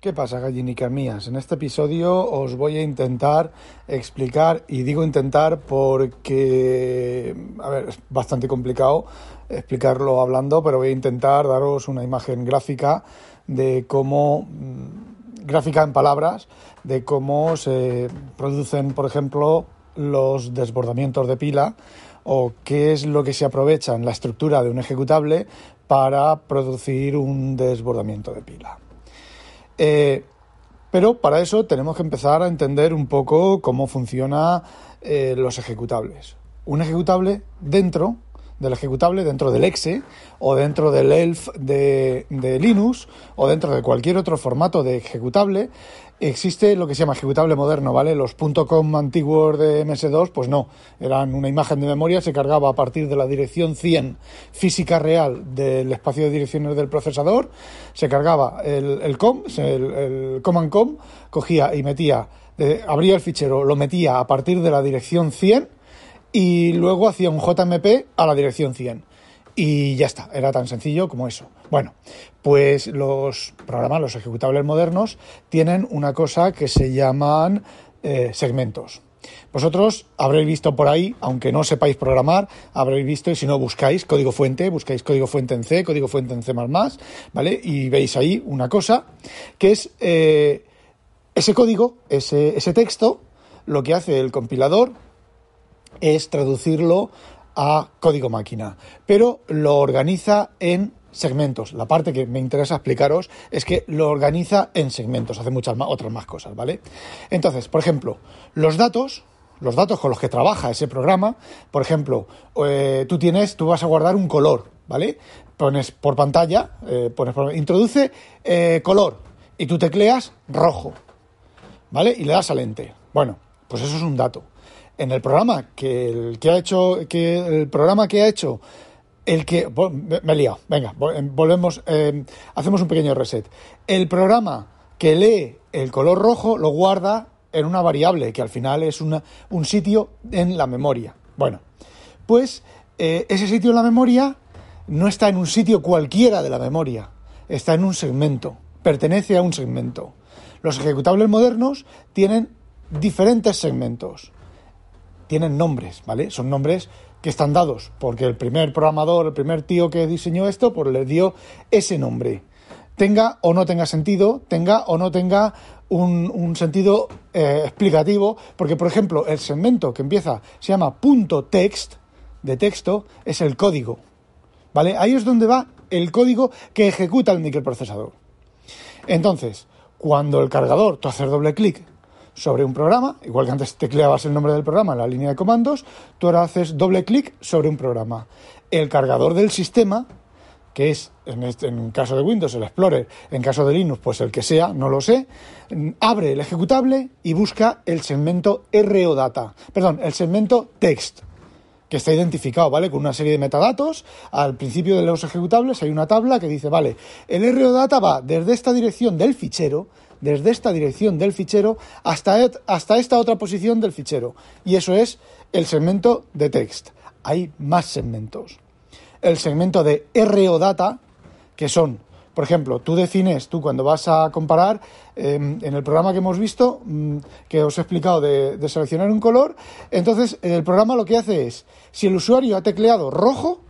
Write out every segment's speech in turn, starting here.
¿Qué pasa, gallinicas mías? En este episodio os voy a intentar explicar, y digo intentar porque, a ver, es bastante complicado explicarlo hablando, pero voy a intentar daros una imagen gráfica de cómo, mm, gráfica en palabras, de cómo se producen, por ejemplo, los desbordamientos de pila o qué es lo que se aprovecha en la estructura de un ejecutable para producir un desbordamiento de pila. Eh, pero para eso tenemos que empezar a entender un poco cómo funcionan eh, los ejecutables. Un ejecutable dentro del ejecutable, dentro del exe o dentro del ELF de, de Linux o dentro de cualquier otro formato de ejecutable, existe lo que se llama ejecutable moderno, ¿vale? Los .com antiguos de MS2, pues no, eran una imagen de memoria, se cargaba a partir de la dirección 100 física real del espacio de direcciones del procesador, se cargaba el, el com, el, el command com, cogía y metía, eh, abría el fichero, lo metía a partir de la dirección 100 y luego hacía un JMP a la dirección 100 y ya está, era tan sencillo como eso. Bueno, pues los programas, los ejecutables modernos, tienen una cosa que se llaman eh, segmentos. Vosotros habréis visto por ahí, aunque no sepáis programar, habréis visto, y si no buscáis código fuente, buscáis código fuente en C, código fuente en C, ¿vale? Y veis ahí una cosa que es eh, ese código, ese, ese texto, lo que hace el compilador es traducirlo a código máquina, pero lo organiza en segmentos. La parte que me interesa explicaros es que lo organiza en segmentos, hace muchas más, otras más cosas, ¿vale? Entonces, por ejemplo, los datos, los datos con los que trabaja ese programa, por ejemplo, eh, tú tienes, tú vas a guardar un color, ¿vale? Pones por pantalla, eh, pones introduce eh, color y tú tecleas rojo, ¿vale? Y le das al enter. Bueno, pues eso es un dato en el programa que el que ha hecho que el programa que ha hecho el que me he liado. Venga em, volvemos eh, hacemos un pequeño reset. El programa que lee el color rojo lo guarda en una variable que al final es una, un sitio en la memoria. Bueno pues eh, ese sitio en la memoria no está en un sitio cualquiera de la memoria está en un segmento pertenece a un segmento. Los ejecutables modernos tienen diferentes segmentos tienen nombres, ¿vale? Son nombres que están dados porque el primer programador, el primer tío que diseñó esto, pues le dio ese nombre. Tenga o no tenga sentido, tenga o no tenga un, sentido eh, explicativo, porque por ejemplo el segmento que empieza se llama punto text, de texto, es el código, ¿vale? Ahí es donde va el código que ejecuta el microprocesador. Entonces, cuando el cargador, tú haces doble clic sobre un programa, igual que antes tecleabas el nombre del programa en la línea de comandos, tú ahora haces doble clic sobre un programa. El cargador del sistema, que es en, este, en caso de Windows el Explorer, en caso de Linux pues el que sea, no lo sé, abre el ejecutable y busca el segmento RO data, perdón, el segmento text que está identificado, ¿vale? Con una serie de metadatos. Al principio de los ejecutables hay una tabla que dice, vale, el RO data va desde esta dirección del fichero, desde esta dirección del fichero hasta, hasta esta otra posición del fichero. Y eso es el segmento de text. Hay más segmentos. El segmento de RO data, que son, por ejemplo, tú defines, tú cuando vas a comparar, em, en el programa que hemos visto, mm, que os he explicado de, de seleccionar un color, entonces el programa lo que hace es, si el usuario ha tecleado rojo,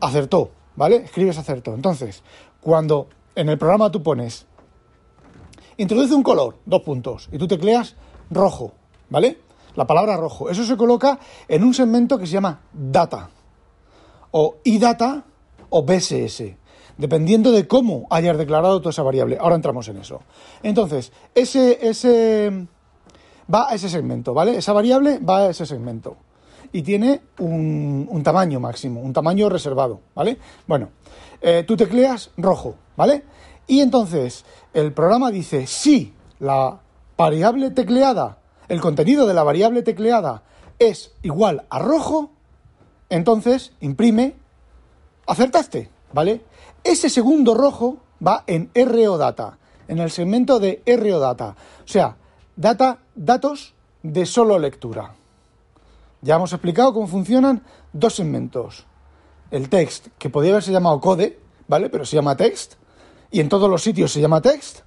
acertó, ¿vale? Escribes acertó. Entonces, cuando en el programa tú pones Introduce un color, dos puntos, y tú tecleas rojo, ¿vale? La palabra rojo. Eso se coloca en un segmento que se llama data, o idata, o BSS, dependiendo de cómo hayas declarado toda esa variable. Ahora entramos en eso. Entonces, ese, ese va a ese segmento, ¿vale? Esa variable va a ese segmento. Y tiene un, tamaño máximo, un tamaño reservado, ¿vale? Bueno, eh, tú tecleas rojo, ¿vale? Y entonces el programa dice, si la variable tecleada, el contenido de la variable tecleada es igual a rojo, entonces imprime, acertaste, ¿vale? Ese segundo rojo va en RO data, en el segmento de RO data, o sea, data, datos de solo lectura. Ya hemos explicado cómo funcionan dos segmentos. El text, que podría haberse llamado code, ¿vale? Pero se llama text, y en todos los sitios se llama text,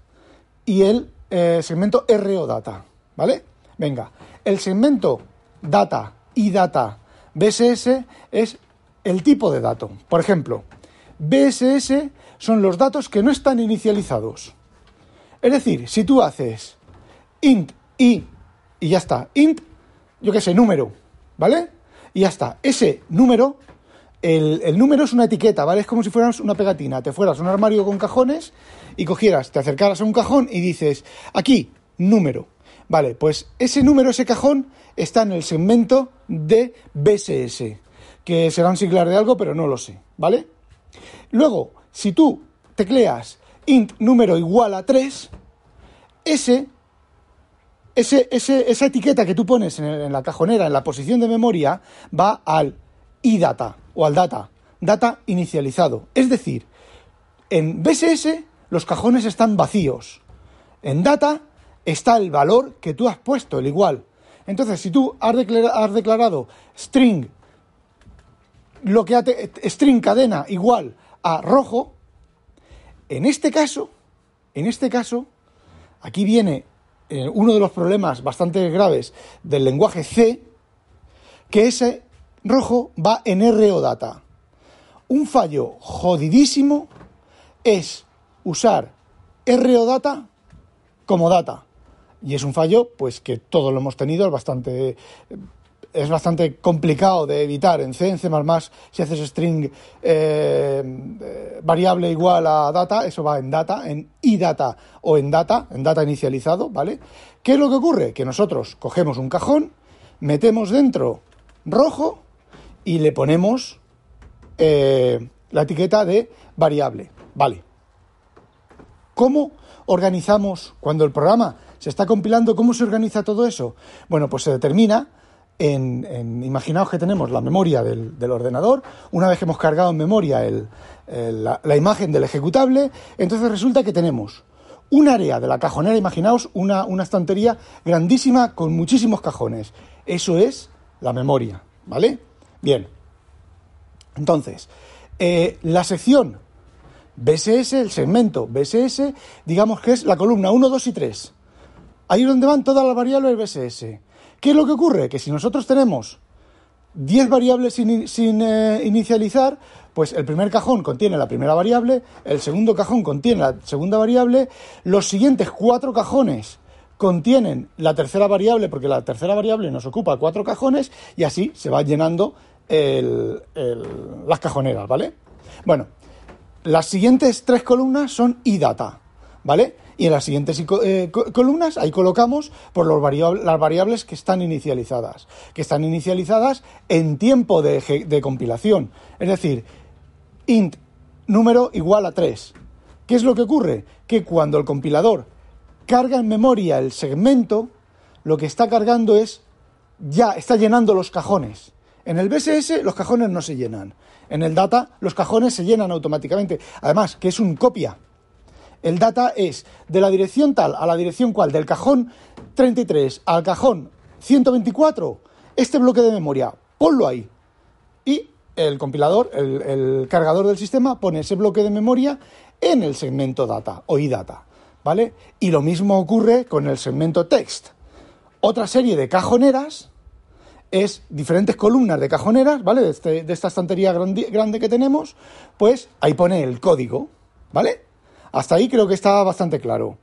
y el eh, segmento RO data, ¿vale? Venga, el segmento data y data BSS es el tipo de dato. Por ejemplo, BSS son los datos que no están inicializados. Es decir, si tú haces int i y ya está, int, yo qué sé, número, ¿vale? Y ya está, ese número, el, número es una etiqueta, ¿vale? Es como si fueras una pegatina, te fueras a un armario con cajones y cogieras, te acercaras a un cajón y dices, aquí, número. Vale, pues ese número, ese cajón, está en el segmento de BSS, que será un siglar de algo, pero no lo sé, ¿vale? Luego, si tú tecleas int número igual a 3, ese, ese, esa etiqueta que tú pones en, en, la cajonera, en la posición de memoria, va al iData o al data, data inicializado. Es decir, en BSS los cajones están vacíos. En data está el valor que tú has puesto, el igual. Entonces, si tú has, has declarado string, lo que string cadena igual a rojo, en este caso, en este caso, aquí viene eh, uno de los problemas bastante graves del lenguaje C, que ese rojo va en RO data. Un fallo jodidísimo es usar RO data como data. Y es un fallo, pues que todos lo hemos tenido, es bastante, es bastante complicado de evitar en C, en C++, si haces string eh, variable igual a data, eso va en data, en idata o en data, en data inicializado, ¿vale? ¿Qué es lo que ocurre? Que nosotros cogemos un cajón, metemos dentro rojo y le ponemos eh, la etiqueta de variable, ¿vale? ¿Cómo organizamos cuando el programa se está compilando? ¿Cómo se organiza todo eso? Bueno, pues se determina en, imaginaos que tenemos la memoria del, ordenador, una vez que hemos cargado en memoria la, imagen del ejecutable, entonces resulta que tenemos un área de la cajonera, imaginaos una, una estantería grandísima con muchísimos cajones. Eso es la memoria, ¿vale? Bien. Entonces, eh, la sección BSS, el segmento BSS, digamos que es la columna 1, 2 y 3. Ahí es donde van todas las variables BSS. ¿Qué es lo que ocurre? Que si nosotros tenemos 10 variables sin, eh, inicializar, pues el primer cajón contiene la primera variable, el segundo cajón contiene la segunda variable, los siguientes cuatro cajones contienen la tercera variable, porque la tercera variable nos ocupa cuatro cajones, y así se va llenando las cajoneras, ¿vale? Bueno, las siguientes tres columnas son iData, ¿vale? Y en las siguientes eh, columnas ahí colocamos por los las variables que están inicializadas, que están inicializadas en tiempo de, de compilación. Es decir, int número igual a 3. ¿Qué es lo que ocurre? Que cuando el compilador carga en memoria el segmento, lo que está cargando es ya está llenando los cajones. En el BSS los cajones no se llenan. En el data los cajones se llenan automáticamente. Además, que es un copia. El data es de la dirección tal a la dirección cual, del cajón 33 al cajón 124, este bloque de memoria, ponlo ahí. Y el compilador, el, cargador del sistema, pone ese bloque de memoria en el segmento data o iData. ¿Vale? Y lo mismo ocurre con el segmento text. Otra serie de cajoneras es diferentes columnas de cajoneras, ¿vale? De, este, esta estantería grande, que tenemos, pues ahí pone el código, ¿vale? Hasta ahí creo que está bastante claro.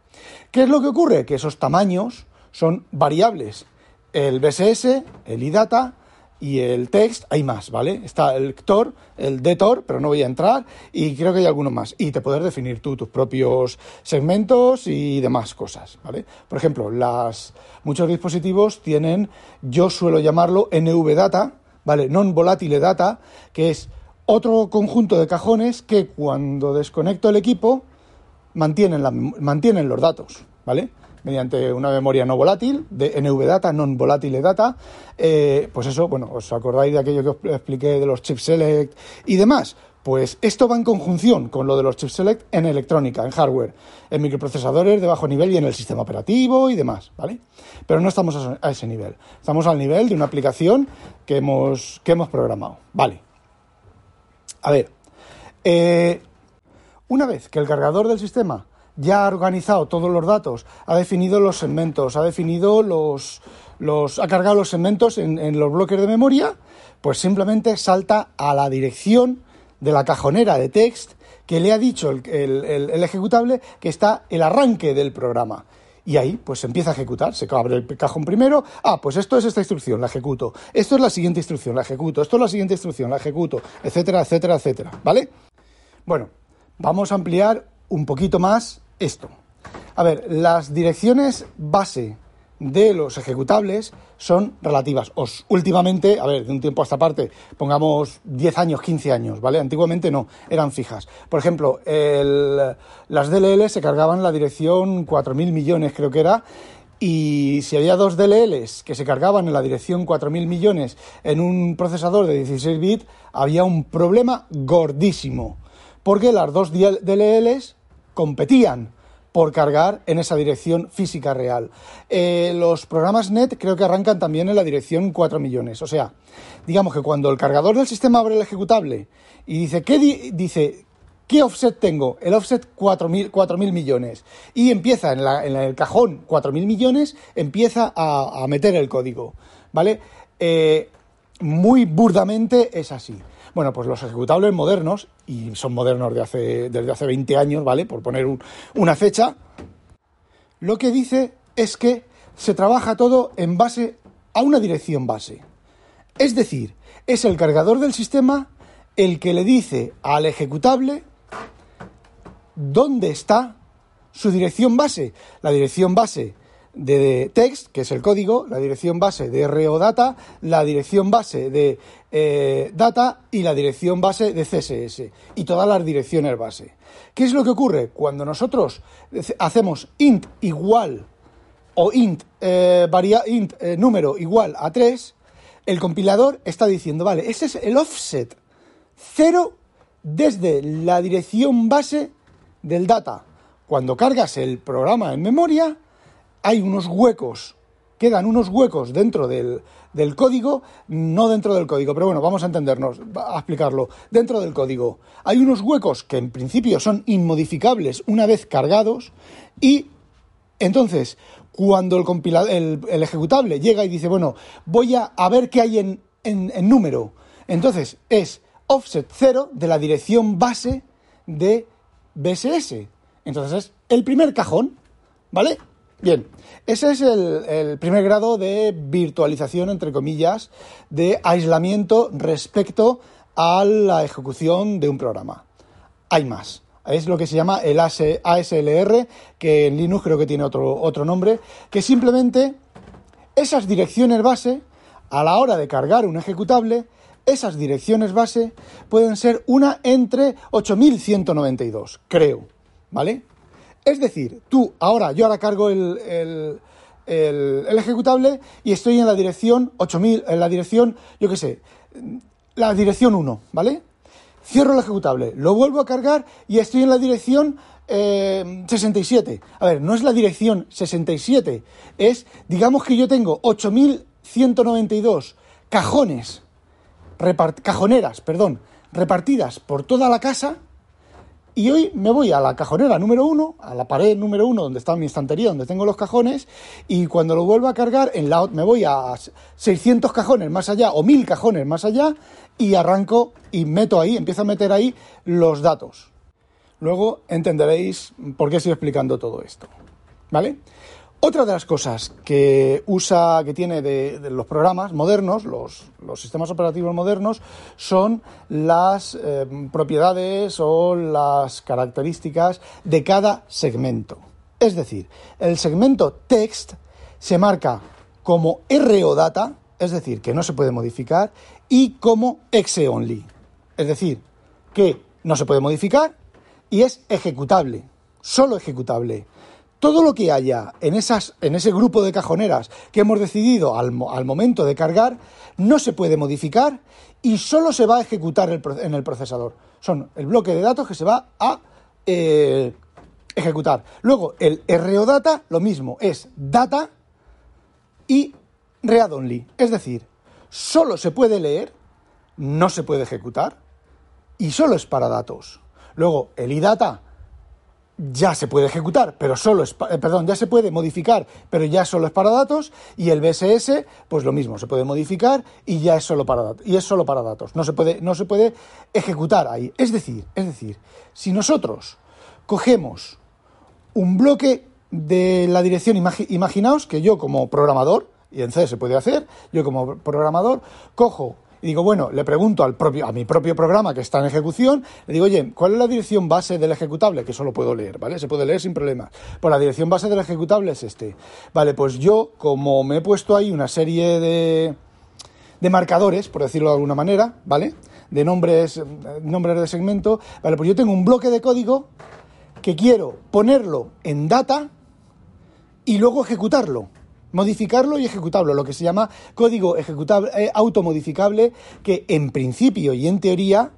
¿Qué es lo que ocurre? Que esos tamaños son variables. El BSS, el IDATA y el text, hay más, ¿vale? Está el tor, el detor, pero no voy a entrar, y creo que hay alguno más. Y te puedes definir tú tus propios segmentos y demás cosas, ¿vale? Por ejemplo, las, muchos dispositivos tienen, yo suelo llamarlo NVData, ¿vale? Non volatile data, que es otro conjunto de cajones que cuando desconecto el equipo mantienen, mantienen los datos, ¿vale? Mediante una memoria no volátil, de NVData, non volatile data, eh, pues eso, bueno, os acordáis de aquello que os expliqué de los chip select y demás. Pues esto va en conjunción con lo de los chip select en electrónica, en hardware, en microprocesadores de bajo nivel y en el sistema operativo y demás, ¿vale? Pero no estamos a ese nivel. Estamos al nivel de una aplicación que hemos, que hemos programado, ¿vale? A ver, eh, Una vez que el cargador del sistema ya ha organizado todos los datos, ha definido los segmentos, ha definido los, los ha cargado los segmentos en, los bloques de memoria, pues simplemente salta a la dirección de la cajonera de text que le ha dicho el, el, ejecutable que está el arranque del programa. Y ahí, pues empieza a ejecutar. Se abre el cajón primero. Ah, pues esto es esta instrucción, la ejecuto. Esto es la siguiente instrucción, la ejecuto. Esto es la siguiente instrucción, la ejecuto. Etcétera, etcétera, etcétera. ¿Vale? Bueno, vamos a ampliar un poquito más esto. A ver, las direcciones base de los ejecutables son relativas. Os, últimamente, a ver, de un tiempo a esta parte, pongamos 10 años, 15 años, ¿vale? Antiguamente no, eran fijas. Por ejemplo, las DLL se cargaban la dirección 4.000 millones, creo que era, y si había dos DLLs que se cargaban en la dirección 4.000 millones en un procesador de 16 bits, había un problema gordísimo, porque las dos DLLs competían por cargar en esa dirección física real. Eh, los programas NET creo que arrancan también en la dirección 4 millones. O sea, digamos que cuando el cargador del sistema abre el ejecutable y dice, ¿qué dice? ¿Qué offset tengo? El offset 4.000 millones. Y empieza en, el cajón 4.000 millones, empieza a, meter el código. ¿Vale? Eh, muy burdamente es así. Bueno, pues los ejecutables modernos, y son modernos de hace, desde hace 20 años, ¿vale? Por poner una fecha, lo que dice es que se trabaja todo en base a una dirección base. Es decir, es el cargador del sistema el que le dice al ejecutable dónde está su dirección base. La dirección base de text, que es el código, la dirección base de RO data, la dirección base de eh, data y la dirección base de CSS y todas las direcciones base. ¿Qué es lo que ocurre? Cuando nosotros hacemos int igual o int, eh, int eh, número igual a 3, el compilador está diciendo, vale, ese es el offset cero desde la dirección base del data. Cuando cargas el programa en memoria, hay unos huecos, quedan unos huecos dentro del, código, no dentro del código, pero bueno, vamos a entendernos, a explicarlo. Dentro del código hay unos huecos que en principio son inmodificables una vez cargados y entonces cuando el, el, ejecutable llega y dice, bueno, voy a, ver qué hay en, en número, entonces es offset 0 de la dirección base de BSS. Entonces es el primer cajón, ¿vale? Bien, ese es el, primer grado de virtualización, entre comillas, de aislamiento respecto a la ejecución de un programa. Hay más. Es lo que se llama el ASLR, que en Linux creo que tiene otro, otro nombre, que simplemente esas direcciones base, a la hora de cargar un ejecutable, esas direcciones base pueden ser una entre 8192, creo, ¿vale? Es decir, tú ahora, yo ahora cargo el, ejecutable y estoy en la dirección 8000, en la dirección, yo qué sé, la dirección 1, ¿vale? Cierro el ejecutable, lo vuelvo a cargar y estoy en la dirección 67. Eh, a ver, no es la dirección 67, es, digamos que yo tengo 8192 cajones, cajoneras, perdón, repartidas por toda la casa y hoy me voy a la cajonera número uno, a la pared número uno, donde está mi estantería, donde tengo los cajones, y cuando lo vuelvo a cargar, en la, me voy a 600 cajones más allá o 1000 cajones más allá y arranco y meto ahí, empiezo a meter ahí los datos. Luego entenderéis por qué estoy explicando todo esto. ¿Vale? Otra de las cosas que usa, que tiene de, los programas modernos, los, sistemas operativos modernos, son las eh, propiedades o las características de cada segmento. Es decir, el segmento text se marca como RO data, es decir, que no se puede modificar, y como exe only, es decir, que no se puede modificar y es ejecutable, solo ejecutable todo lo que haya en, esas, en ese grupo de cajoneras que hemos decidido al, momento de cargar no se puede modificar y solo se va a ejecutar en el procesador. Son el bloque de datos que se va a eh, ejecutar. Luego, el RO data, lo mismo, es data y read only. Es decir, solo se puede leer, no se puede ejecutar y solo es para datos. Luego, el iData ya se puede ejecutar, pero solo es, eh, perdón, ya se puede modificar, pero ya solo es para datos, y el BSS, pues lo mismo, se puede modificar y ya es solo para datos, y es solo para datos, no se puede, no se puede ejecutar ahí. Es decir, es decir, si nosotros cogemos un bloque de la dirección, imaginaos que yo como programador, y en C se puede hacer, yo como programador cojo y digo, bueno, le pregunto al propio, a mi propio programa que está en ejecución, le digo, oye, ¿cuál es la dirección base del ejecutable? Que eso lo puedo leer, ¿vale? Se puede leer sin problemas. Pues la dirección base del ejecutable es este. Vale, pues yo, como me he puesto ahí una serie de, de marcadores, por decirlo de alguna manera, ¿vale? De nombres, nombres de segmento, vale, pues yo tengo un bloque de código que quiero ponerlo en data y luego ejecutarlo modificarlo y ejecutarlo, lo que se llama código ejecutable, eh, automodificable, que en principio y en teoría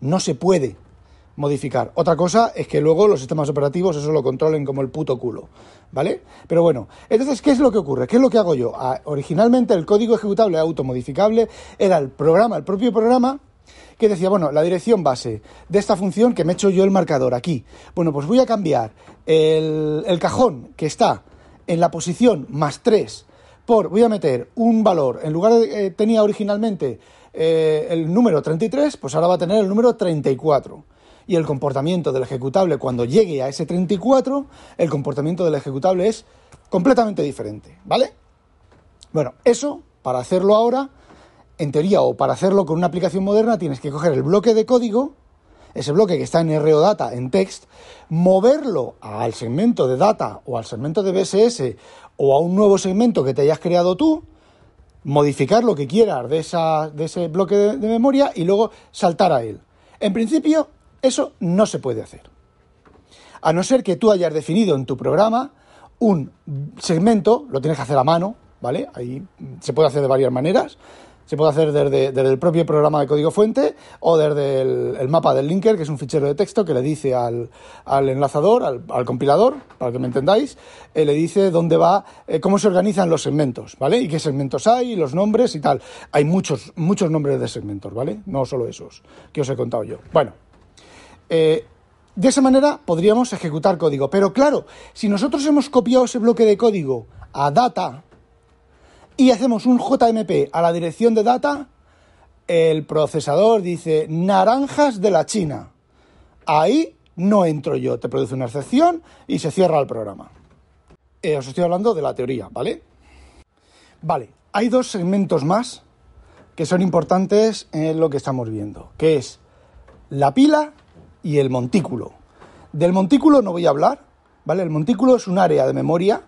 no se puede modificar. Otra cosa es que luego los sistemas operativos eso lo controlen como el puto culo, ¿vale? Pero bueno, entonces, ¿qué es lo que ocurre? ¿Qué es lo que hago yo? Ah, originalmente el código ejecutable automodificable era el programa, el propio programa, que decía, bueno, la dirección base de esta función que me he hecho yo el marcador aquí. Bueno, pues voy a cambiar el, el cajón que está en la posición más 3 por, voy a meter un valor, en lugar de eh, tenía originalmente eh, el número 33, pues ahora va a tener el número 34. Y el comportamiento del ejecutable cuando llegue a ese 34, el comportamiento del ejecutable es completamente diferente, ¿vale? Bueno, eso, para hacerlo ahora, en teoría, o para hacerlo con una aplicación moderna, tienes que coger el bloque de código, ese bloque que está en RO Data, en text, moverlo al segmento de data o al segmento de BSS o a un nuevo segmento que te hayas creado tú, modificar lo que quieras de, esa, de ese bloque de, de memoria y luego saltar a él. En principio, eso no se puede hacer. A no ser que tú hayas definido en tu programa un segmento, lo tienes que hacer a mano, ¿vale? Ahí se puede hacer de varias maneras. Se puede hacer desde, el propio programa de código fuente o desde el, mapa del linker, que es un fichero de texto que le dice al, enlazador, al, compilador, para que me entendáis, eh, le dice dónde va, eh, cómo se organizan los segmentos, ¿vale? Y qué segmentos hay, los nombres y tal. Hay muchos, muchos nombres de segmentos, ¿vale? No solo esos que os he contado yo. Bueno, eh, de esa manera podríamos ejecutar código. Pero claro, si nosotros hemos copiado ese bloque de código a data, y hacemos un JMP a la dirección de data, el procesador dice naranjas de la China. Ahí no entro yo, te produce una excepción y se cierra el programa. Eh, os estoy hablando de la teoría, ¿vale? Vale, hay dos segmentos más que son importantes en lo que estamos viendo, que es la pila y el montículo. Del montículo no voy a hablar, ¿vale? El montículo es un área de memoria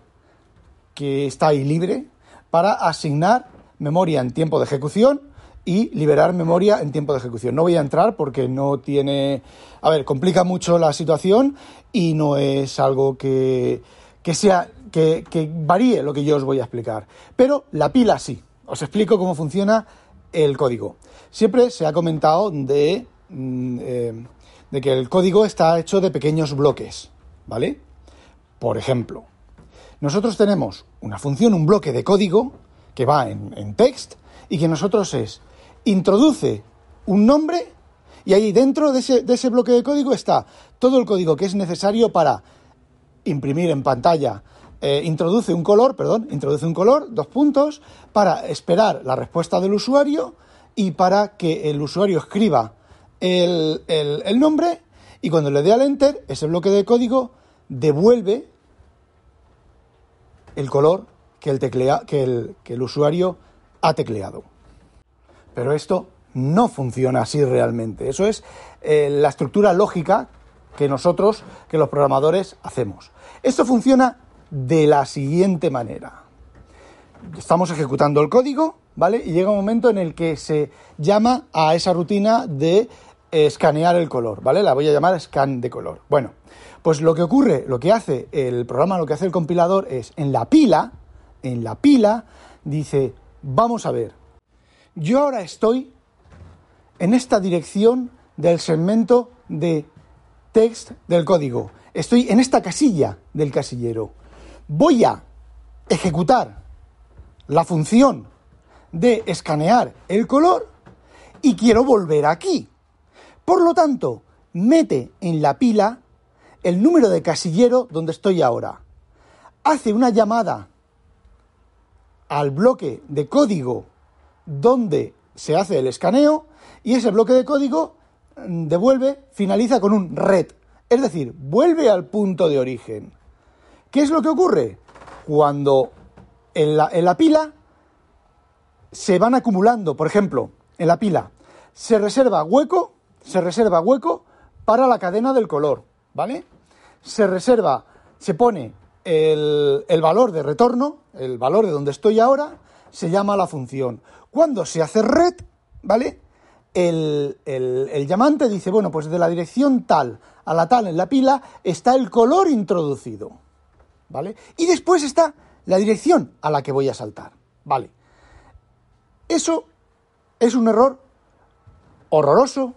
que está ahí libre, para asignar memoria en tiempo de ejecución y liberar memoria en tiempo de ejecución. No voy a entrar porque no tiene... A ver, complica mucho la situación y no es algo que, sea... Que, varíe lo que yo os voy a explicar. Pero la pila sí. Os explico cómo funciona el código. Siempre se ha comentado de, mm, eh, de que el código está hecho de pequeños bloques, ¿vale? Por ejemplo, nosotros tenemos una función, un bloque de código que va en, text y que nosotros es introduce un nombre y ahí dentro de ese, bloque de código está todo el código que es necesario para imprimir en pantalla, eh, introduce un color, perdón, introduce un color, dos puntos, para esperar la respuesta del usuario y para que el usuario escriba el nombre y cuando le dé al enter, ese bloque de código devuelve el color que el, teclea, que el, que el usuario ha tecleado. Pero esto no funciona así realmente. Eso es eh, la estructura lógica que nosotros, que los programadores, hacemos. Esto funciona de la siguiente manera. Estamos ejecutando el código, ¿vale? Y llega un momento en el que se llama a esa rutina de escanear el color, ¿vale? La voy a llamar scan de color. Bueno, pues lo que ocurre, lo que hace el programa, lo que hace el compilador es en la pila, en la pila, dice, vamos a ver, yo ahora estoy en esta dirección del segmento de text del código. Estoy en esta casilla del casillero. Voy a ejecutar la función de escanear el color y quiero volver aquí. Por lo tanto, mete en la pila el número de casillero donde estoy ahora. Hace una llamada al bloque de código donde se hace el escaneo y ese bloque de código mm, devuelve, finaliza con un red. Es decir, vuelve al punto de origen. ¿Qué es lo que ocurre? Cuando en la, en la pila se van acumulando, por ejemplo, en la pila se reserva hueco, se reserva hueco para la cadena del color, ¿vale? Se reserva, se pone el, el valor de retorno, el valor de donde estoy ahora, se llama la función. Cuando se hace red, ¿vale? El, el, el, llamante dice, bueno, pues de la dirección tal a la tal en la pila está el color introducido, ¿vale? Y después está la dirección a la que voy a saltar, ¿vale? Eso es un error horroroso.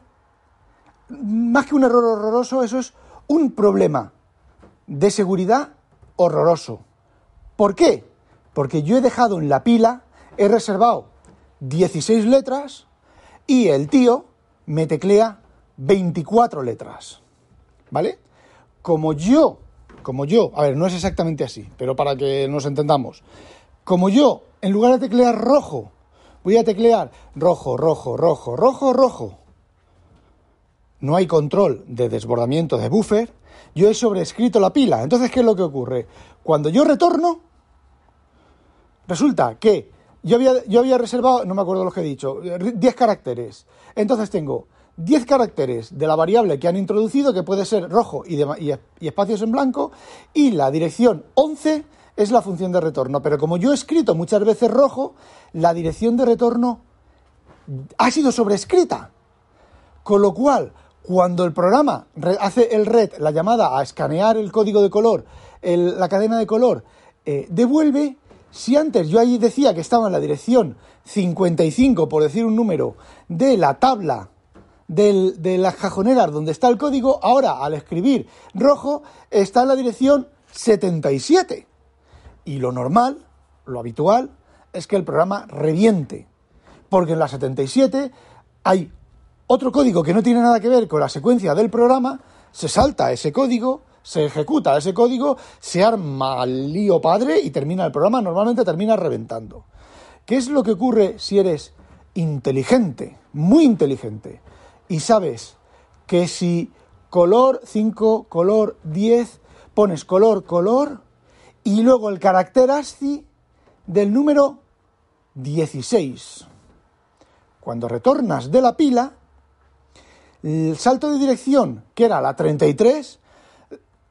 Más que un error horroroso, eso es un problema de seguridad horroroso. ¿Por qué? Porque yo he dejado en la pila, he reservado 16 letras y el tío me teclea 24 letras. ¿Vale? Como yo, como yo, a ver, no es exactamente así, pero para que nos entendamos, como yo, en lugar de teclear rojo, voy a teclear rojo, rojo, rojo, rojo, rojo. No hay control de desbordamiento de buffer. Yo he sobrescrito la pila. Entonces, ¿qué es lo que ocurre? Cuando yo retorno, resulta que yo había, yo había reservado, no me acuerdo lo que he dicho, 10 caracteres. Entonces tengo 10 caracteres de la variable que han introducido, que puede ser rojo y, y, espacios en blanco, y la dirección 11 es la función de retorno. Pero como yo he escrito muchas veces rojo, la dirección de retorno ha sido sobrescrita. Con lo cual, cuando el programa hace el red, la llamada a escanear el código de color, la cadena de color, eh, devuelve si antes yo ahí decía que estaba en la dirección 55, por decir un número, de la tabla de las cajoneras donde está el código, ahora al escribir rojo está en la dirección 77. Y lo normal, lo habitual, es que el programa reviente. Porque en la 77 hay otro código que no tiene nada que ver con la secuencia del programa, se salta ese código, se ejecuta ese código, se arma lío padre y termina el programa, normalmente termina reventando. ¿Qué es lo que ocurre si eres inteligente, muy inteligente, y sabes que si color 5, color 10, pones color, color, y luego el carácter ASCII del número 16. Cuando retornas de la pila, el salto de dirección, que era la 33,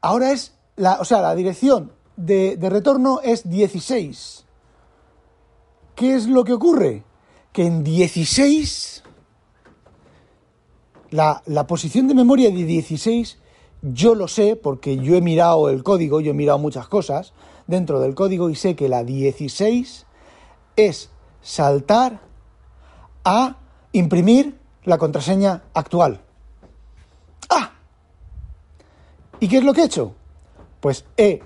Ahora es, la, o sea, la dirección de, de retorno es 16. ¿Qué es lo que ocurre? Que en 16, la, la, posición de memoria de 16, yo lo sé porque yo he mirado el código, yo he mirado muchas cosas dentro del código y sé que la 16 es saltar a imprimir la contraseña actual. ¿Y qué es lo que he hecho? Pues he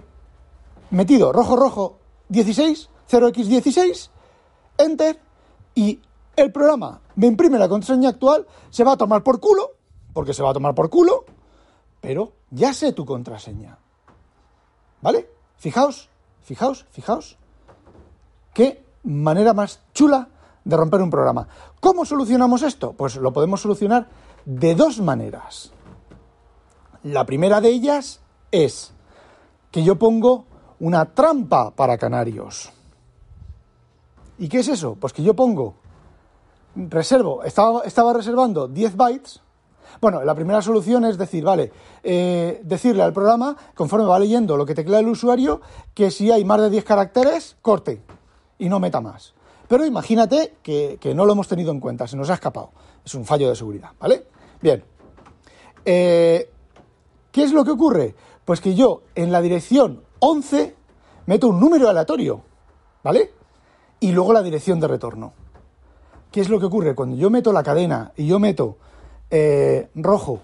metido rojo, rojo 16, 0x16, enter, y el programa me imprime la contraseña actual, se va a tomar por culo, porque se va a tomar por culo, pero ya sé tu contraseña. ¿Vale? Fijaos, fijaos, fijaos. Qué manera más chula de romper un programa. ¿Cómo solucionamos esto? Pues lo podemos solucionar de dos maneras. La primera de ellas es que yo pongo una trampa para canarios. ¿Y qué es eso? Pues que yo pongo, reservo, estaba, reservando 10 bytes. Bueno, la primera solución es decir, vale, eh, decirle al programa, conforme va leyendo lo que teclea el usuario, que si hay más de 10 caracteres, corte y no meta más. Pero imagínate que, que no lo hemos tenido en cuenta, se nos ha escapado. Es un fallo de seguridad, ¿vale? Bien. Eh, ¿Qué es lo que ocurre? Pues que yo en la dirección 11 meto un número aleatorio, ¿vale? Y luego la dirección de retorno. ¿Qué es lo que ocurre? Cuando yo meto la cadena y yo meto eh, rojo,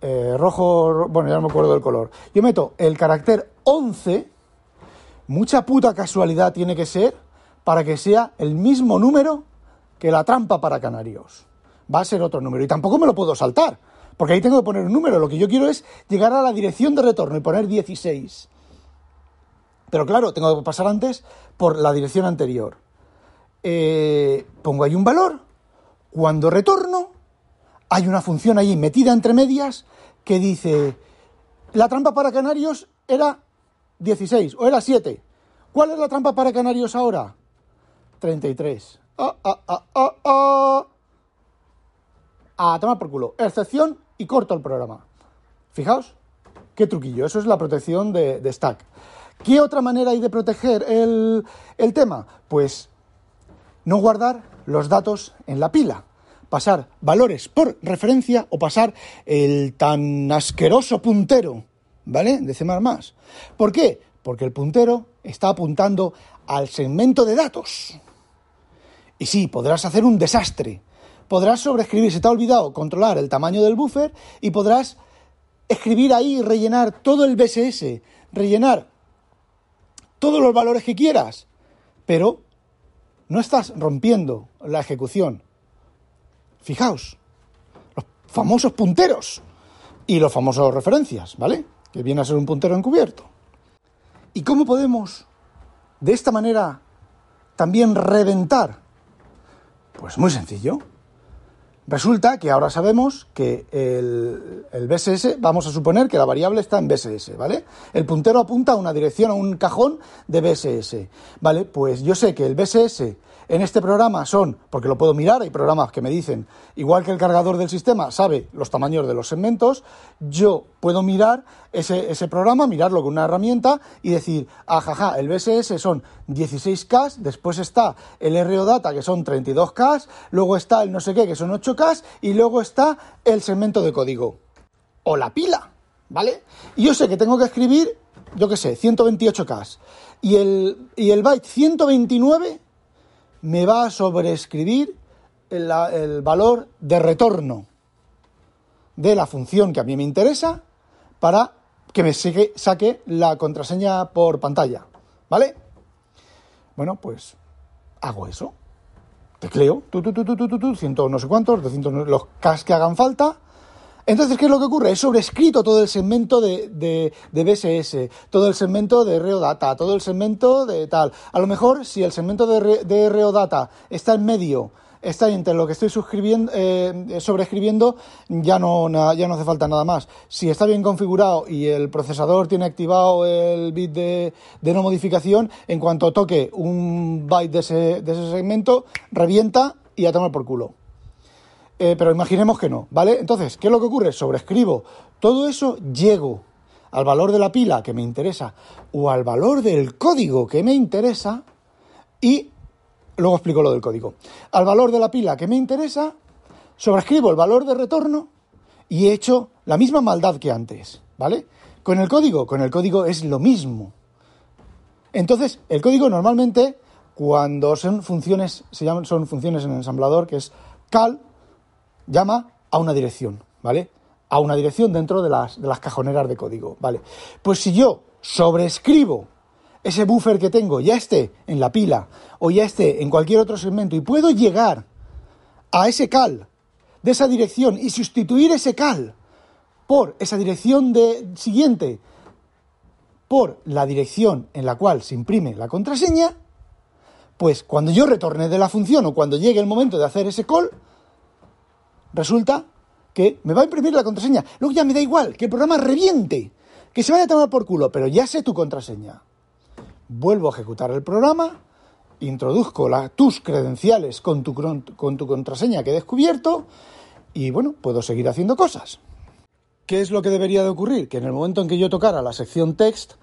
eh, rojo, bueno, ya no me acuerdo del color, yo meto el carácter 11, mucha puta casualidad tiene que ser para que sea el mismo número que la trampa para canarios. Va a ser otro número y tampoco me lo puedo saltar Porque ahí tengo que poner un número. Lo que yo quiero es llegar a la dirección de retorno y poner 16. Pero claro, tengo que pasar antes por la dirección anterior. Eh, pongo ahí un valor. Cuando retorno, hay una función ahí metida entre medias que dice, la trampa para canarios era 16 o era 7. ¿Cuál es la trampa para canarios ahora? 33. Ah, ah, ah, ah, ah. A tomar por culo. Excepción y corto el programa. Fijaos, qué truquillo. Eso es la protección de, stack. ¿Qué otra manera hay de proteger el, el tema? Pues no guardar los datos en la pila pasar valores por referencia o pasar el tan asqueroso puntero, ¿vale? De C++. ¿Por qué? Porque el puntero está apuntando al segmento de datos. Y sí, podrás hacer un desastre. Podrás sobreescribir, se te ha olvidado controlar el tamaño del buffer y podrás escribir ahí, rellenar todo el BSS, rellenar todos los valores que quieras, pero no estás rompiendo la ejecución. Fijaos, los famosos punteros y los famosos referencias, ¿vale? Que viene a ser un puntero encubierto. ¿Y cómo podemos, de esta manera, también reventar pues muy sencillo. Resulta que ahora sabemos que el, BSS, vamos a suponer que la variable está en BSS, ¿vale? El puntero apunta a una dirección, a un cajón de BSS, ¿vale? Pues yo sé que el BSS en este programa son, porque lo puedo mirar, hay programas que me dicen, igual que el cargador del sistema sabe los tamaños de los segmentos, yo puedo mirar ese, ese programa, mirarlo con una herramienta y decir, ajaja, ah, el BSS son 16K, después está el RO Data que son 32K, luego está el no sé qué que son 8K y luego está el segmento de código o la pila, ¿vale? Y yo sé que tengo que escribir, yo qué sé, 128K y el, y el byte 129 me va a sobreescribir el valor de retorno de la función que a mí me interesa para que me saque la contraseña por pantalla. ¿Vale? Bueno, pues hago eso. Tecleo, tu, no sé cuántos, los cas que hagan falta. Entonces, ¿qué es lo que ocurre? He sobrescrito todo el segmento de, de, de BSS, todo el segmento de ReoData, todo el segmento de tal. A lo mejor, si el segmento de, de ReoData está en medio está entre lo que estoy suscribiendo, eh, sobreescribiendo, ya no, hace falta nada más. Si está bien configurado y el procesador tiene activado el bit de, no modificación, en cuanto toque un byte de ese, segmento, revienta y a tomar por culo. Eh, pero imaginemos que no, ¿vale? Entonces, ¿qué es lo que ocurre? Sobreescribo todo eso, llego al valor de la pila que me interesa o al valor del código que me interesa y Luego explico lo del código. Al valor de la pila que me interesa, sobrescribo el valor de retorno y he hecho la misma maldad que antes, ¿vale? Con el código, con el código es lo mismo. Entonces, el código normalmente, cuando son funciones, se llaman, son funciones en el ensamblador, que es cal, llama a una dirección, ¿vale? A una dirección dentro de las, de las cajoneras de código, ¿vale? Pues si yo sobrescribo ese buffer que tengo ya esté en la pila o ya esté en cualquier otro segmento y puedo llegar a ese cal de esa dirección y sustituir ese cal por esa dirección de, siguiente, por la dirección en la cual se imprime la contraseña, pues cuando yo retorne de la función o cuando llegue el momento de hacer ese call, resulta que me va a imprimir la contraseña. Luego ya me da igual, que el programa reviente, que se vaya a tomar por culo, pero ya sé tu contraseña vuelvo a ejecutar el programa, introduzco tus credenciales con tu, con tu contraseña que he descubierto y bueno, puedo seguir haciendo cosas. ¿Qué es lo que debería de ocurrir? Que en el momento en que yo tocara la sección text,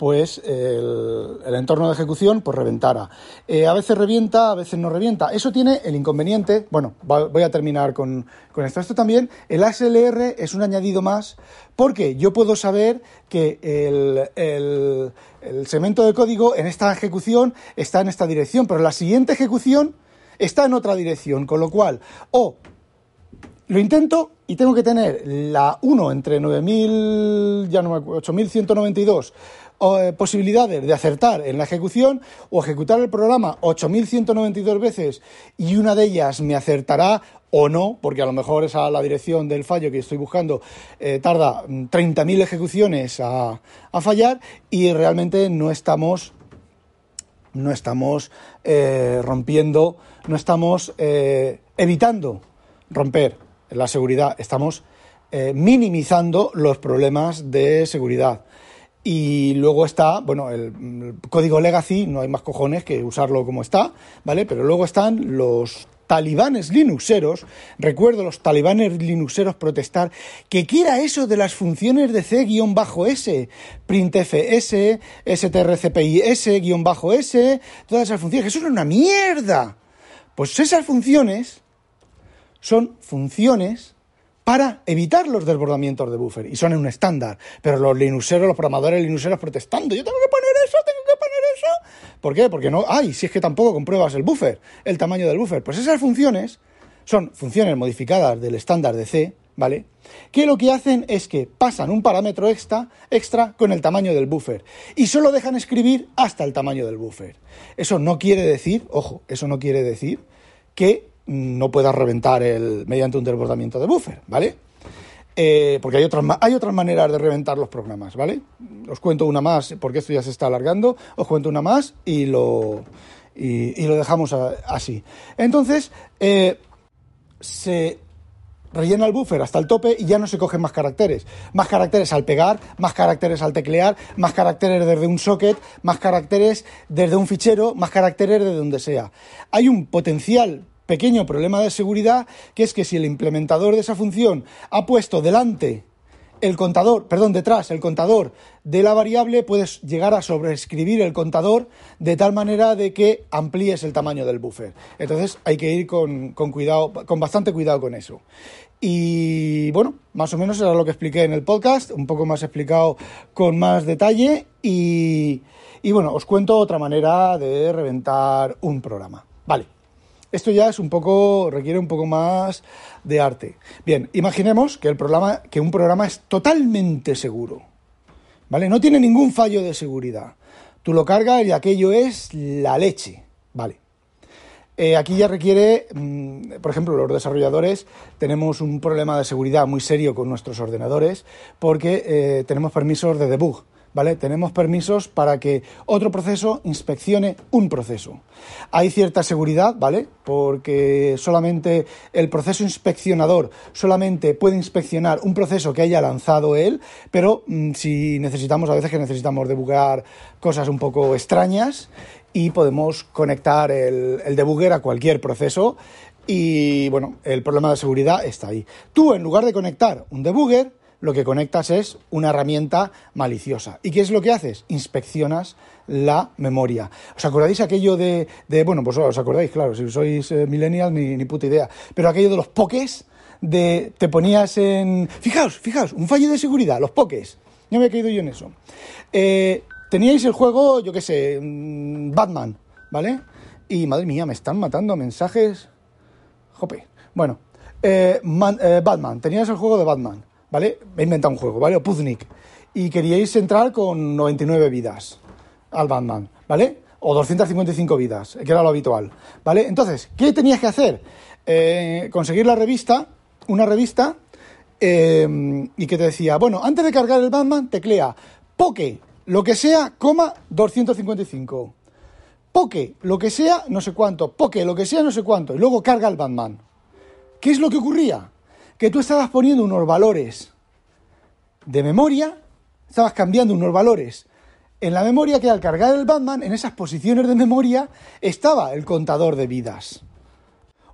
pues el, entorno de ejecución pues reventara. Eh, a veces revienta, a veces no revienta. Eso tiene el inconveniente, bueno, voy a terminar con, esto. Esto también, el ASLR es un añadido más porque yo puedo saber que el, el segmento de código en esta ejecución está en esta dirección, pero la siguiente ejecución está en otra dirección, con lo cual o lo intento y tengo que tener la 1 entre 9000, ya no 8192 eh, posibilidades de acertar en la ejecución o ejecutar el programa 8.192 veces y una de ellas me acertará o no, porque a lo mejor esa la dirección del fallo que estoy buscando eh, tarda 30.000 ejecuciones a, fallar y realmente no estamos no estamos eh, rompiendo, no estamos evitando romper la seguridad, estamos eh, minimizando los problemas de seguridad. Y luego está, bueno, el, código legacy, no hay más cojones que usarlo como está, ¿vale? Pero luego están los talibanes linuxeros, recuerdo los talibanes linuxeros protestar que quiera eso de las funciones de C-S, printfs, strcpis-s, todas esas funciones, eso es una mierda. Pues esas funciones son funciones para evitar los desbordamientos de buffer y son en un estándar. Pero los linuxeros, los programadores linuxeros protestando, yo tengo que poner eso, tengo que poner eso. ¿Por qué? Porque no, ay, si es que tampoco compruebas el buffer, el tamaño del buffer. Pues esas funciones son funciones modificadas del estándar de C, ¿vale? Que lo que hacen es que pasan un parámetro extra, extra con el tamaño del buffer y solo dejan escribir hasta el tamaño del buffer. Eso no quiere decir, ojo, eso no quiere decir que no puedas reventar el, mediante un desbordamiento de buffer, ¿vale? Eh, porque hay otras, hay otras maneras de reventar los programas, ¿vale? Os cuento una más, porque esto ya se está alargando, os cuento una más y lo, y, lo dejamos así. Entonces, eh, se rellena el buffer hasta el tope y ya no se cogen más caracteres. Más caracteres al pegar, más caracteres al teclear, más caracteres desde un socket, más caracteres desde un fichero, más caracteres desde donde sea. Hay un potencial pequeño problema de seguridad, que es que si el implementador de esa función ha puesto delante el contador, perdón, detrás el contador de la variable, puedes llegar a sobreescribir el contador de tal manera de que amplíes el tamaño del buffer. Entonces hay que ir con, cuidado, con bastante cuidado con eso. Y bueno, más o menos era lo que expliqué en el podcast, un poco más explicado con más detalle. Y, y bueno, os cuento otra manera de reventar un programa. Vale. Esto ya es un poco, requiere un poco más de arte. Bien, imaginemos que, el programa, que un programa es totalmente seguro. ¿Vale? No tiene ningún fallo de seguridad. Tú lo cargas y aquello es la leche. Vale. Eh, aquí ya requiere, mm, por ejemplo, los desarrolladores tenemos un problema de seguridad muy serio con nuestros ordenadores porque eh, tenemos permisos de debug. ¿Vale? Tenemos permisos para que otro proceso inspeccione un proceso. Hay cierta seguridad, ¿vale? Porque solamente el proceso inspeccionador solamente puede inspeccionar un proceso que haya lanzado él, pero mm, si necesitamos, a veces que necesitamos debugar cosas un poco extrañas y podemos conectar el, el debugger a cualquier proceso y bueno, el problema de seguridad está ahí. Tú, en lugar de conectar un debugger, lo que conectas es una herramienta maliciosa. ¿Y qué es lo que haces? Inspeccionas la memoria. ¿Os acordáis aquello de, bueno, pues os acordáis, claro, si sois eh, millennials ni, puta idea, pero aquello de los pokés, de te ponías en... Fijaos, fijaos, un fallo de seguridad, los pokés. Ya me he caído yo en eso. Eh, teníais el juego, yo qué sé, mm, Batman, ¿vale? Y madre mía, me están matando mensajes. Jope. Bueno, eh, Batman, teníais el juego de Batman. ¿Vale? He inventado un juego, ¿vale? O Puznik. Y queríais entrar con 99 vidas al Batman, ¿vale? O 255 vidas, que era lo habitual, ¿vale? Entonces, ¿qué tenías que hacer? Eh, conseguir la revista, una revista, eh, y que te decía, bueno, antes de cargar el Batman, teclea Poke, lo que sea, coma 255. Poke, lo que sea, no sé cuánto. Poke, lo que sea, no sé cuánto. Y luego carga el Batman. ¿Qué es lo que ocurría? Que tú estabas poniendo unos valores de memoria, estabas cambiando unos valores en la memoria que al cargar el Batman, en esas posiciones de memoria, estaba el contador de vidas.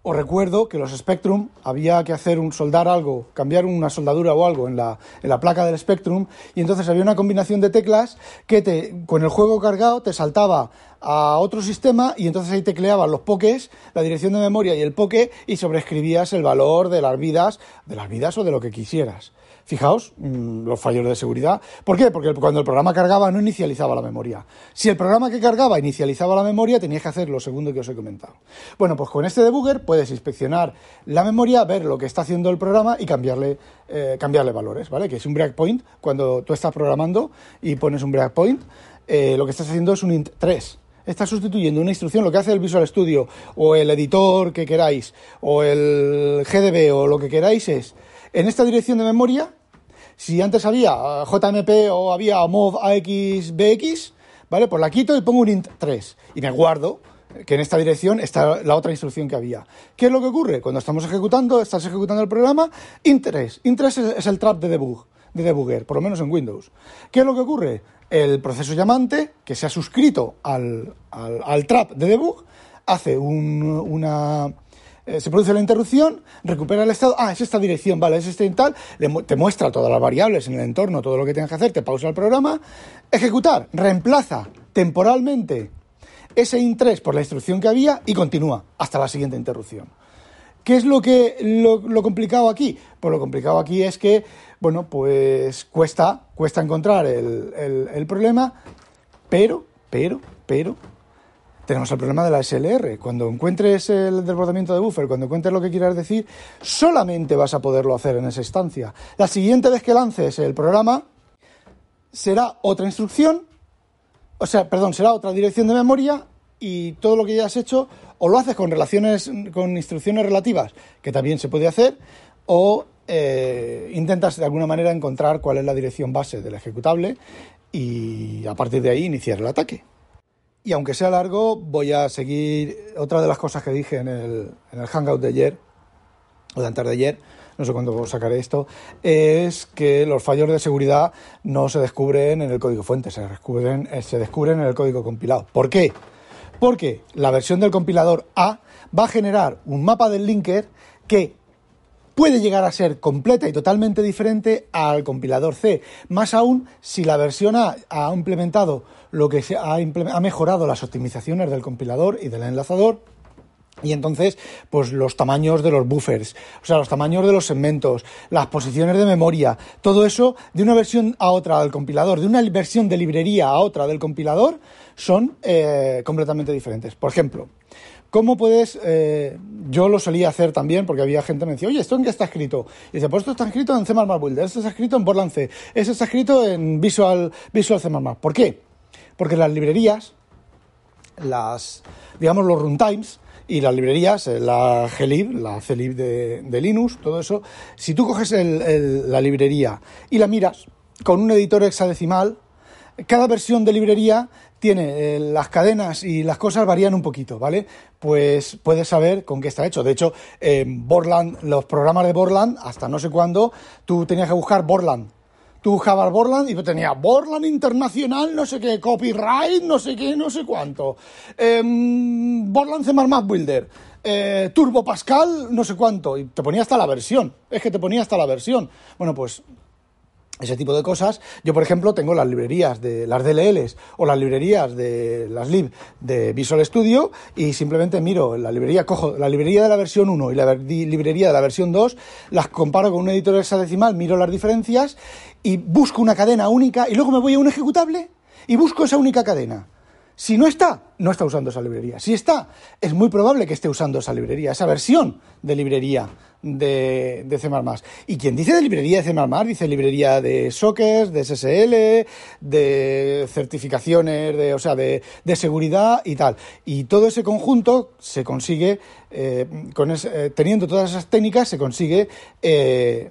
Os recuerdo que los Spectrum había que hacer un soldar algo, cambiar una soldadura o algo en la, en la placa del Spectrum y entonces había una combinación de teclas que te, con el juego cargado te saltaba a otro sistema y entonces ahí tecleabas los pokés, la dirección de memoria y el poke y sobreescribías el valor de las vidas, de las vidas o de lo que quisieras. Fijaos, mm, los fallos de seguridad. ¿Por qué? Porque cuando el programa cargaba no inicializaba la memoria. Si el programa que cargaba inicializaba la memoria, tenías que hacer lo segundo que os he comentado. Bueno, pues con este debugger puedes inspeccionar la memoria, ver lo que está haciendo el programa y cambiarle, eh, cambiarle valores, ¿vale? Que es un breakpoint. Cuando tú estás programando y pones un breakpoint, eh, lo que estás haciendo es un int 3 está sustituyendo una instrucción, lo que hace el Visual Studio o el editor que queráis o el GDB o lo que queráis es en esta dirección de memoria, si antes había eh, JMP o había MOV AXBX, ¿vale? Pues la quito y pongo un int 3 y me guardo que en esta dirección está la otra instrucción que había. ¿Qué es lo que ocurre? Cuando estamos ejecutando, estás ejecutando el programa, int 3. Int 3 es, el trap de debug, de debugger, por lo menos en Windows. ¿Qué es lo que ocurre? El proceso llamante, que se ha suscrito al, al trap de debug, hace un, una eh, se produce la interrupción, recupera el estado, ah, es esta dirección, vale, es este y tal, te muestra todas las variables en el entorno, todo lo que tienes que hacer, te pausa el programa, ejecutar, reemplaza temporalmente ese int3 por la instrucción que había y continúa hasta la siguiente interrupción. ¿Qué es lo que lo, complicado aquí? Pues lo complicado aquí es que, bueno, pues cuesta, cuesta encontrar el, el problema, pero, pero, pero, tenemos el problema de la SLR. Cuando encuentres el desbordamiento de buffer, cuando encuentres lo que quieras decir, solamente vas a poderlo hacer en esa instancia. La siguiente vez que lances el programa será otra instrucción, o sea, perdón, será otra dirección de memoria y todo lo que ya has hecho o lo haces con relaciones, con instrucciones relativas, que también se puede hacer, o eh, intentas de alguna manera encontrar cuál es la dirección base del ejecutable y a partir de ahí iniciar el ataque. Y aunque sea largo, voy a seguir otra de las cosas que dije en el, en el Hangout de ayer, o de antes de ayer, no sé cuándo sacaré esto, es que los fallos de seguridad no se descubren en el código fuente, se descubren, eh, se descubren en el código compilado. ¿Por qué? Porque la versión del compilador A va a generar un mapa del linker que puede llegar a ser completa y totalmente diferente al compilador C. Más aún si la versión A ha implementado lo que se ha, ha mejorado las optimizaciones del compilador y del enlazador. Y entonces, pues los tamaños de los buffers, o sea, los tamaños de los segmentos, las posiciones de memoria, todo eso de una versión a otra del compilador, de una versión de librería a otra del compilador, son eh, completamente diferentes. Por ejemplo, ¿Cómo puedes? Eh, yo lo solía hacer también porque había gente que me decía, oye, ¿esto en qué está escrito? Y dice, pues esto está escrito en C++ Builder, esto está escrito en Borland C, esto está escrito en Visual, Visual C++. ¿Por qué? Porque las librerías, las, digamos, los runtimes y las librerías, eh, la glib, la clib de, de, Linux, todo eso, si tú coges la librería y la miras con un editor hexadecimal, cada versión de librería tiene eh, las cadenas y las cosas varían un poquito, ¿vale? Pues puedes saber con qué está hecho. De hecho, en Borland, los programas de Borland, hasta no sé cuándo, tú tenías que buscar Borland. Tú buscabas Borland y tenía Borland Internacional, no sé qué, copyright, no sé qué, no sé cuánto. Em, Borland C++ Builder. Eh, Turbo Pascal, no sé cuánto. Y te ponía hasta la versión. Es que te ponía hasta la versión. Bueno, pues ese tipo de cosas. Yo, por ejemplo, tengo las librerías de las DLLs o las librerías de las lib de Visual Studio y simplemente miro la librería, cojo la librería de la versión 1 y la librería de la versión 2, las comparo con un editor hexadecimal, miro las diferencias y busco una cadena única y luego me voy a un ejecutable y busco esa única cadena. Si no está, no está usando esa librería. Si está, es muy probable que esté usando esa librería, esa versión de librería de, de C++. Y quien dice de librería de C++, dice librería de sockets, de SSL, de certificaciones, de, o sea, de, seguridad y tal. Y todo ese conjunto se consigue, eh, eh, teniendo todas esas técnicas, se consigue... Eh,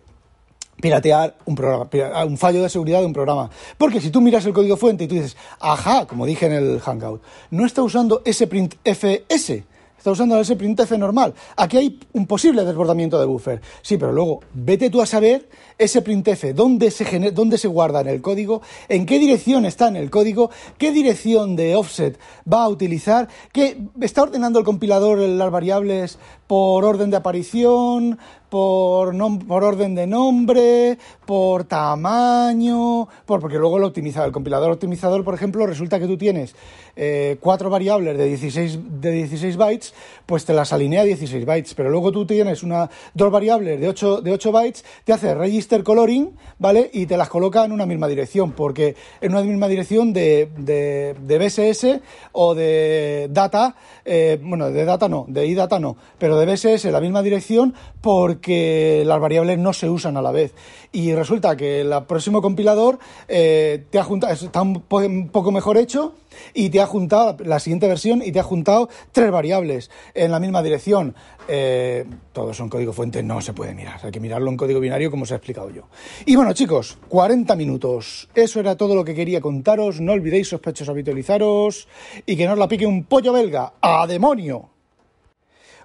piratear un programa, un fallo de seguridad de un programa. Porque si tú miras el código fuente y tú dices, ajá, como dije en el Hangout, no está usando ese print FS, está usando ese printf normal. Aquí hay un posible desbordamiento de buffer. Sí, pero luego vete tú a saber ese printf, dónde se, dónde se guarda en el código, en qué dirección está en el código, qué dirección de offset va a utilizar, qué está ordenando el compilador las variables por orden de aparición, por, por orden de nombre, por tamaño, por, porque luego lo optimizador, el compilador optimizador, por ejemplo, resulta que tú tienes eh, cuatro variables de 16, de 16 bytes, pues te las alinea a 16 bytes, pero luego tú tienes una, dos variables de 8, de 8 bytes, te hace register coloring, ¿vale? Y te las coloca en una misma dirección, porque en una misma dirección de, de, de BSS o de data, eh, bueno, de data no, de iData no, pero de BSS la misma dirección porque las variables no se usan a la vez. Y resulta que el próximo compilador eh, te ha juntado, está un poco mejor hecho y te ha juntado la siguiente versión y te ha juntado tres variables en la misma dirección. Eh, todo eso código fuente no se puede mirar, hay que mirarlo en código binario como os he explicado yo. Y bueno chicos, 40 minutos, eso era todo lo que quería contaros, no olvidéis sospechosos habitualizaros y que no os la pique un pollo belga, ¡a demonio!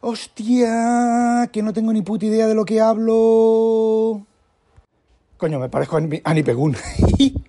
Hostia, que no tengo ni puta idea de lo que hablo. Coño, me parezco a Ani Pegun.